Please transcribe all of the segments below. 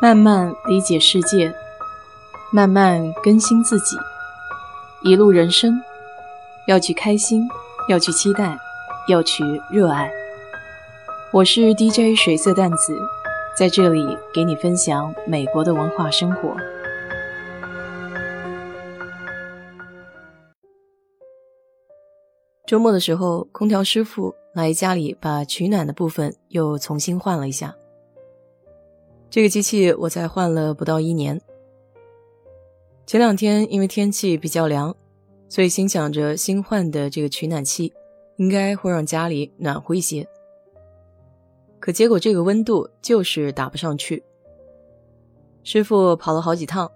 慢慢理解世界，慢慢更新自己。一路人生，要去开心，要去期待，要去热爱。我是 DJ 水色淡子，在这里给你分享美国的文化生活。周末的时候，空调师傅来家里把取暖的部分又重新换了一下。这个机器我才换了不到一年。前两天因为天气比较凉，所以心想着新换的这个取暖器应该会让家里暖和一些。可结果这个温度就是打不上去。师傅跑了好几趟，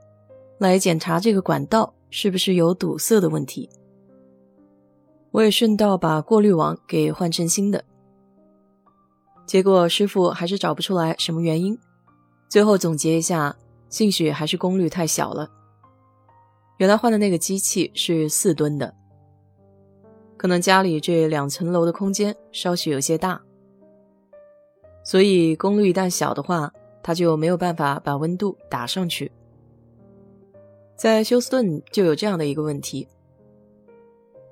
来检查这个管道是不是有堵塞的问题。我也顺道把过滤网给换成新的。结果师傅还是找不出来什么原因。最后总结一下，兴许还是功率太小了。原来换的那个机器是四吨的，可能家里这两层楼的空间稍许有些大，所以功率一旦小的话，它就没有办法把温度打上去。在休斯顿就有这样的一个问题：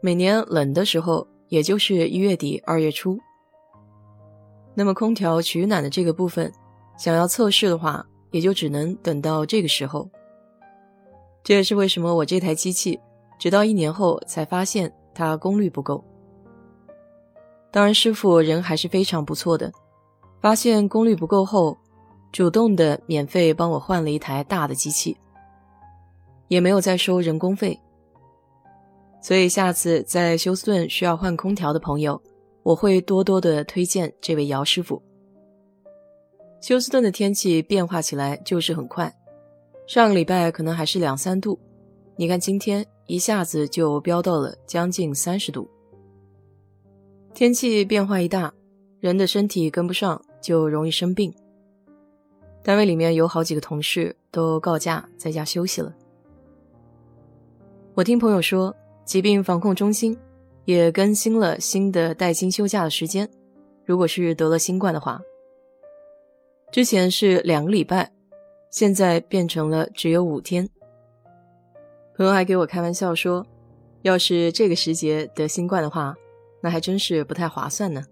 每年冷的时候，也就是一月底二月初，那么空调取暖的这个部分。想要测试的话，也就只能等到这个时候。这也是为什么我这台机器直到一年后才发现它功率不够。当然，师傅人还是非常不错的，发现功率不够后，主动的免费帮我换了一台大的机器，也没有再收人工费。所以下次在休斯顿需要换空调的朋友，我会多多的推荐这位姚师傅。休斯顿的天气变化起来就是很快，上个礼拜可能还是两三度，你看今天一下子就飙到了将近三十度。天气变化一大，人的身体跟不上就容易生病。单位里面有好几个同事都告假在家休息了。我听朋友说，疾病防控中心也更新了新的带薪休假的时间，如果是得了新冠的话。之前是两个礼拜，现在变成了只有五天。朋友还给我开玩笑说，要是这个时节得新冠的话，那还真是不太划算呢。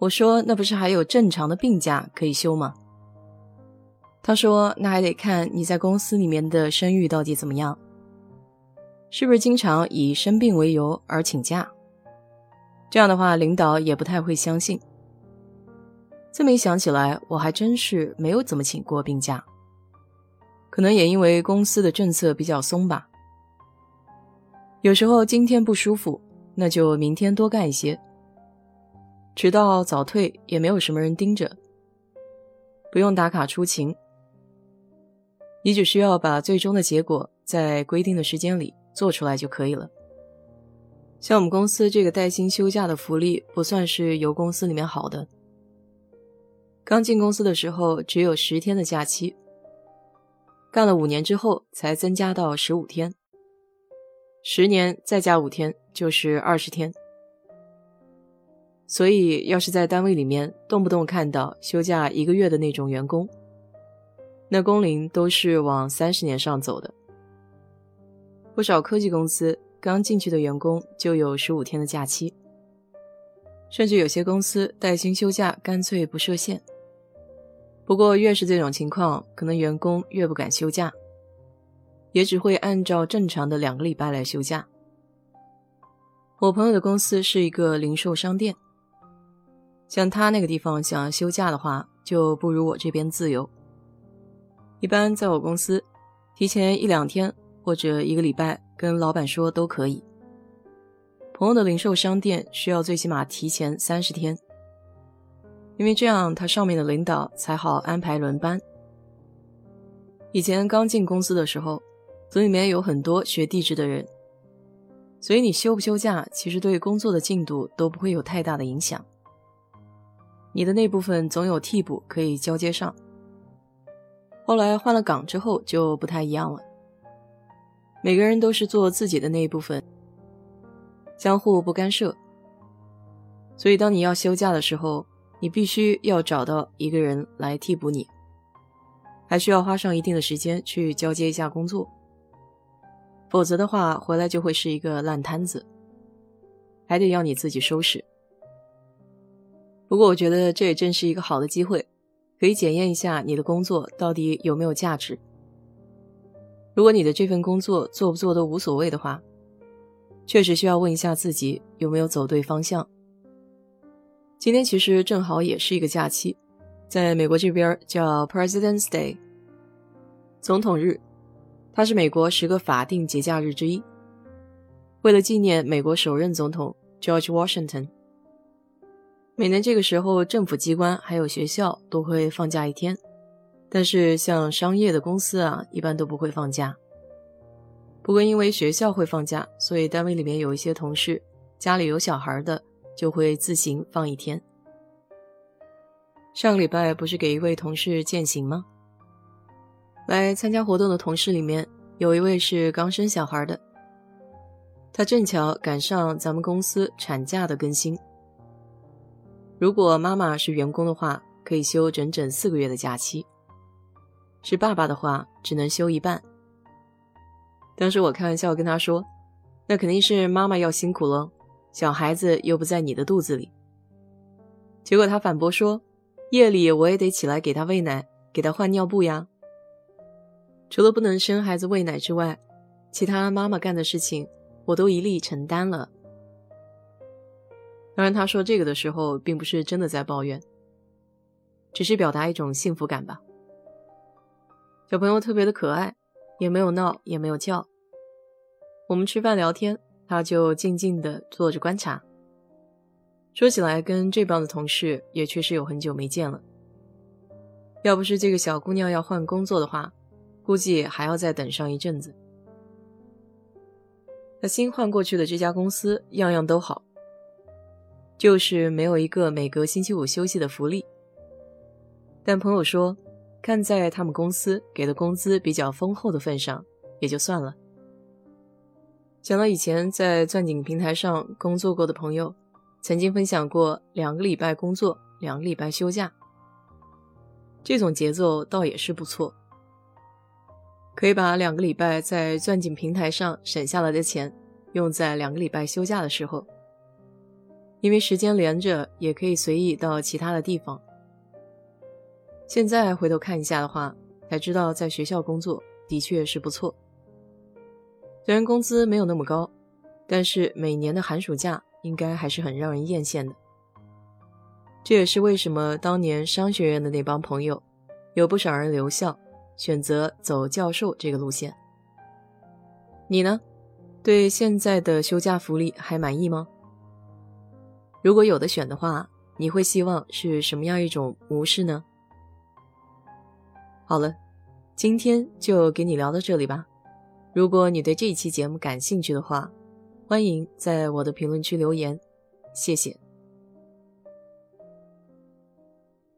我说那不是还有正常的病假可以休吗？他说那还得看你在公司里面的声誉到底怎么样，是不是经常以生病为由而请假？这样的话，领导也不太会相信。这么一想起来，我还真是没有怎么请过病假。可能也因为公司的政策比较松吧。有时候今天不舒服，那就明天多干一些。迟到早退也没有什么人盯着，不用打卡出勤。你只需要把最终的结果在规定的时间里做出来就可以了。像我们公司这个带薪休假的福利，不算是由公司里面好的。刚进公司的时候只有十天的假期，干了五年之后才增加到十五天，十年再加五天就是二十天。所以要是在单位里面动不动看到休假一个月的那种员工，那工龄都是往三十年上走的。不少科技公司刚进去的员工就有十五天的假期，甚至有些公司带薪休假干脆不设限。不过，越是这种情况，可能员工越不敢休假，也只会按照正常的两个礼拜来休假。我朋友的公司是一个零售商店，像他那个地方想要休假的话，就不如我这边自由。一般在我公司，提前一两天或者一个礼拜跟老板说都可以。朋友的零售商店需要最起码提前三十天。因为这样，他上面的领导才好安排轮班。以前刚进公司的时候，组里面有很多学地质的人，所以你休不休假，其实对工作的进度都不会有太大的影响。你的那部分总有替补可以交接上。后来换了岗之后就不太一样了，每个人都是做自己的那一部分，相互不干涉。所以当你要休假的时候，你必须要找到一个人来替补你，还需要花上一定的时间去交接一下工作，否则的话回来就会是一个烂摊子，还得要你自己收拾。不过我觉得这也正是一个好的机会，可以检验一下你的工作到底有没有价值。如果你的这份工作做不做都无所谓的话，确实需要问一下自己有没有走对方向。今天其实正好也是一个假期，在美国这边叫 President's Day，总统日，它是美国十个法定节假日之一。为了纪念美国首任总统 George Washington，每年这个时候政府机关还有学校都会放假一天。但是像商业的公司啊，一般都不会放假。不过因为学校会放假，所以单位里面有一些同事家里有小孩的，就会自行放一天。上个礼拜不是给一位同事践行吗？来参加活动的同事里面有一位是刚生小孩的，他正巧赶上咱们公司产假的更新。如果妈妈是员工的话，可以休整整四个月的假期。是爸爸的话，只能休一半。当时我开玩笑跟他说：“那肯定是妈妈要辛苦了，小孩子又不在你的肚子里。”结果他反驳说：“夜里我也得起来给他喂奶，给他换尿布呀。除了不能生孩子喂奶之外，其他妈妈干的事情我都一力承担了。”当然，他说这个的时候，并不是真的在抱怨，只是表达一种幸福感吧。小朋友特别的可爱，也没有闹，也没有叫。我们吃饭聊天，他就静静的坐着观察。说起来，跟这帮的同事也确实有很久没见了。要不是这个小姑娘要换工作的话，估计还要再等上一阵子。那新换过去的这家公司样样都好，就是没有一个每隔星期五休息的福利。但朋友说。看在他们公司给的工资比较丰厚的份上，也就算了。想到以前在钻井平台上工作过的朋友，曾经分享过两个礼拜工作，两个礼拜休假，这种节奏倒也是不错，可以把两个礼拜在钻井平台上省下来的钱，用在两个礼拜休假的时候，因为时间连着，也可以随意到其他的地方。现在回头看一下的话，才知道在学校工作的确是不错。虽然工资没有那么高，但是每年的寒暑假应该还是很让人艳羡的。这也是为什么当年商学院的那帮朋友，有不少人留校，选择走教授这个路线。你呢？对现在的休假福利还满意吗？如果有的选的话，你会希望是什么样一种模式呢？好了，今天就给你聊到这里吧。如果你对这一期节目感兴趣的话，欢迎在我的评论区留言，谢谢。